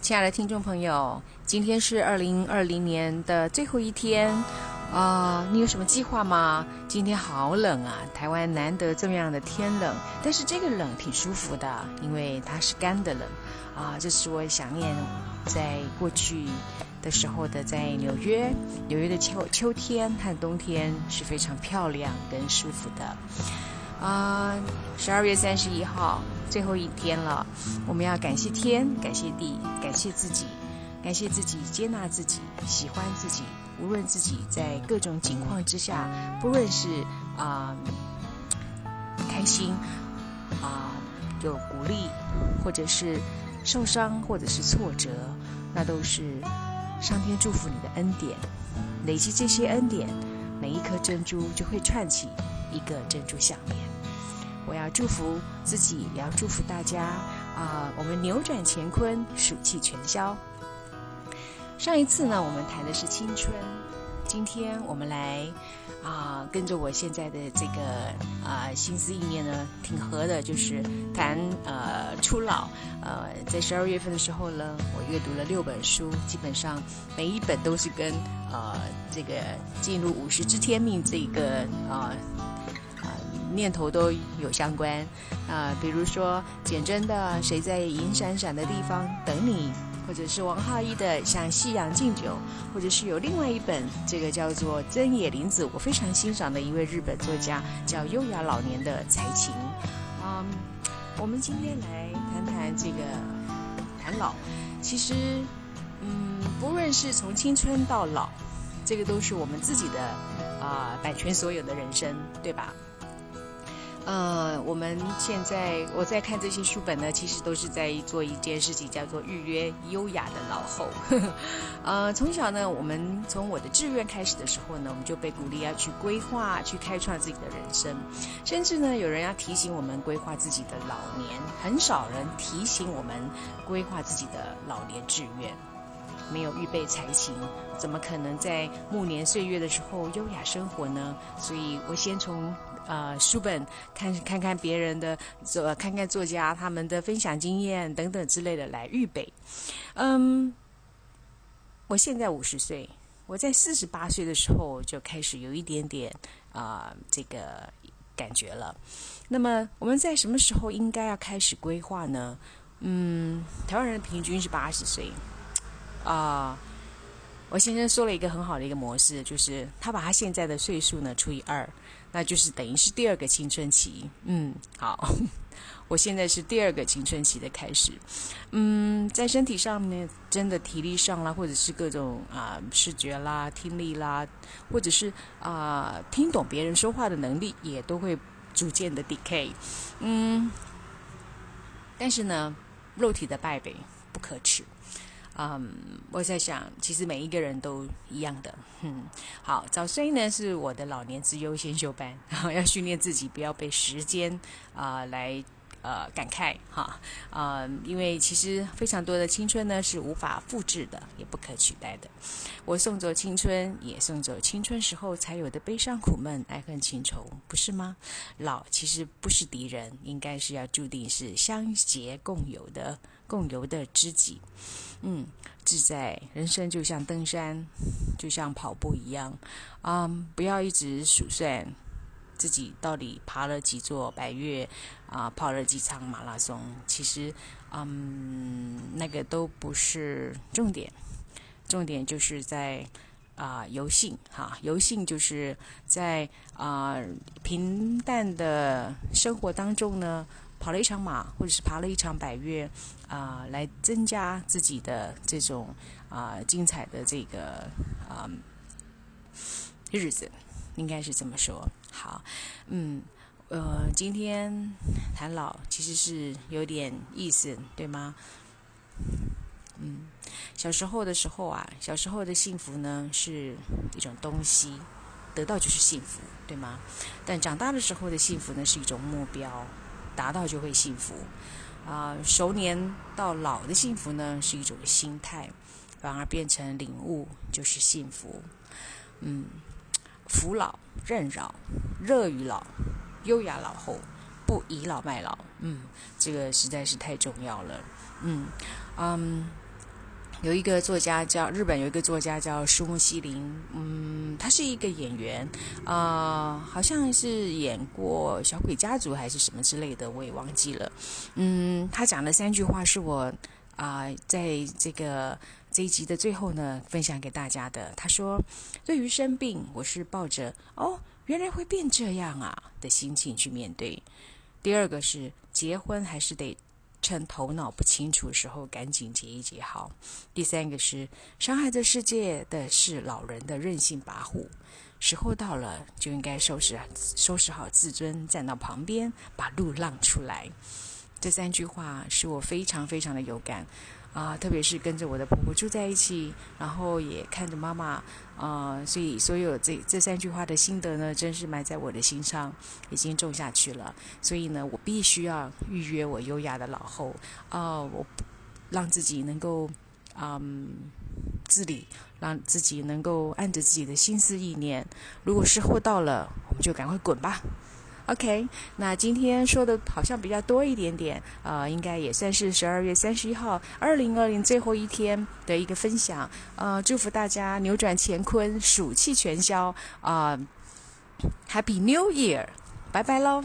亲爱的听众朋友，今天是二零二零年的最后一天啊、你有什么计划吗？今天好冷啊，台湾难得这么样的天冷，但是这个冷挺舒服的，因为它是干的冷啊。这是我想念在过去的时候的，在纽约，纽约的秋秋天和冬天是非常漂亮跟舒服的。啊，十二月三十一号，最后一天了，我们要感谢天，感谢地，感谢自己，感谢自己，接纳自己，喜欢自己。无论自己在各种境况之下，不论是啊、开心啊、有鼓励，或者是受伤，或者是挫折，那都是上天祝福你的恩典。累积这些恩典，每一颗珍珠就会串起一个珍珠项链。我要祝福自己，也要祝福大家啊、我们扭转乾坤，暑气全消。上一次呢，我们谈的是青春，今天我们来啊、跟着我现在的这个啊、心思意念呢，挺合的，就是谈呃初老。呃，在十二月份的时候呢，我阅读了六本书，基本上每一本都是跟呃这个进入五十知天命这个啊。呃念头都有相关啊、比如说简真的《谁在银闪闪的地方等你》，或者是王浩一的《向夕阳敬酒》，或者是有另外一本，这个叫做真野林子，我非常欣赏的一位日本作家，叫优雅老年的才情。嗯，我们今天来谈谈这个谈老，其实，嗯，不论是从青春到老，这个都是我们自己的啊、版权所有的人生，对吧？呃，我们现在我在看这些书本呢，其实都是在做一件事情，叫做预约优雅的老后。呃，从小呢，我们从我的志愿开始的时候呢，我们就被鼓励要去规划、去开创自己的人生，甚至呢，有人要提醒我们规划自己的老年，很少人提醒我们规划自己的老年志愿。没有预备才行，怎么可能在暮年岁月的时候优雅生活呢？所以我先从呃书本看看看别人的作，看看作家他们的分享经验等等之类的来预备。嗯，我现在五十岁，我在四十八岁的时候就开始有一点点啊、这个感觉了。那么我们在什么时候应该要开始规划呢？嗯，台湾人平均是八十岁。啊、我先生说了一个很好的一个模式，就是他把他现在的岁数呢除以二，那就是等于是第二个青春期。嗯，好，我现在是第二个青春期的开始。嗯，在身体上面，真的体力上啦，或者是各种啊、视觉啦、听力啦，或者是啊、听懂别人说话的能力，也都会逐渐的 decay。嗯，但是呢，肉体的败北不可耻。嗯，我在想，其实每一个人都一样的。嗯，好，早睡呢是我的老年之优先修班，然 后要训练自己不要被时间啊、来呃感慨哈啊、因为其实非常多的青春呢是无法复制的，也不可取代的。我送走青春，也送走青春时候才有的悲伤苦闷、爱恨情仇，不是吗？老其实不是敌人，应该是要注定是相结共有的共游的知己。嗯，自在人生就像登山，就像跑步一样，嗯，不要一直数算自己到底爬了几座百岳啊、跑了几场马拉松。其实，嗯，那个都不是重点，重点就是在啊、游性哈，游性就是在啊、平淡的生活当中呢。跑了一场马，或者是爬了一场百岳，啊、来增加自己的这种啊、精彩的这个啊、日子，应该是这么说。好，嗯，呃，今天谈老其实是有点意思，对吗？嗯，小时候的时候啊，小时候的幸福呢是一种东西，得到就是幸福，对吗？但长大的时候的幸福呢是一种目标，达到就会幸福。啊、熟年到老的幸福呢是一种心态，反而变成领悟就是幸福。嗯，扶老、任老、乐于老、优雅老后，不倚老卖老。嗯，这个实在是太重要了。嗯嗯，有一个作家叫日本有一个作家叫树木希林，嗯，他是一个演员，啊，好像是演过《小鬼家族》还是什么之类的，我也忘记了。嗯，他讲的三句话是我啊，在这个这一集的最后呢，分享给大家的。他说：“对于生病，我是抱着哦，原来会变这样啊的心情去面对。第二个是结婚还是得。”趁头脑不清楚时候，赶紧结一结好。第三个是伤害这世界的是老人的任性跋扈，时候到了就应该收拾收拾好自尊，站到旁边把路让出来。这三句话是我非常非常的有感。啊，特别是跟着我的婆婆住在一起，然后也看着妈妈，啊，所以所有这这三句话的心得呢，真是埋在我的心上，已经种下去了。所以呢，我必须要预约我优雅的老后，啊，我让自己能够，嗯，自理，让自己能够按着自己的心思意念。如果时候到了，我们就赶快滚吧。OK，那今天说的好像比较多一点点，呃，应该也算是十二月三十一号，二零二零最后一天的一个分享，呃，祝福大家扭转乾坤，暑气全消，啊，Happy New Year，拜拜喽。